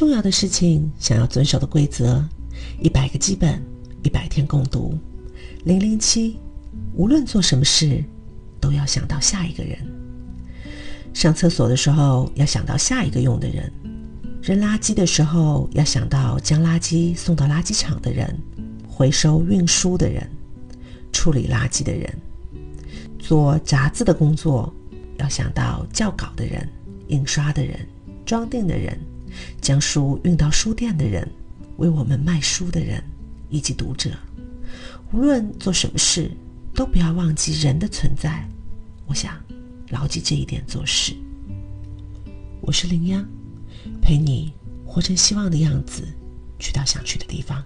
重要的事情，想要遵守的规则，一百个基本，一百天共读。零零七，无论做什么事，都要想到下一个人。上厕所的时候，要想到下一个用的人；扔垃圾的时候，要想到将垃圾送到垃圾场的人、回收运输的人、处理垃圾的人。做杂志的工作，要想到校稿的人、印刷的人、装订的人、将书运到书店的人、为我们卖书的人以及读者。无论做什么事，都不要忘记人的存在。我想。牢记这一点做事。我是林央，陪你活成希望的样子，去到想去的地方。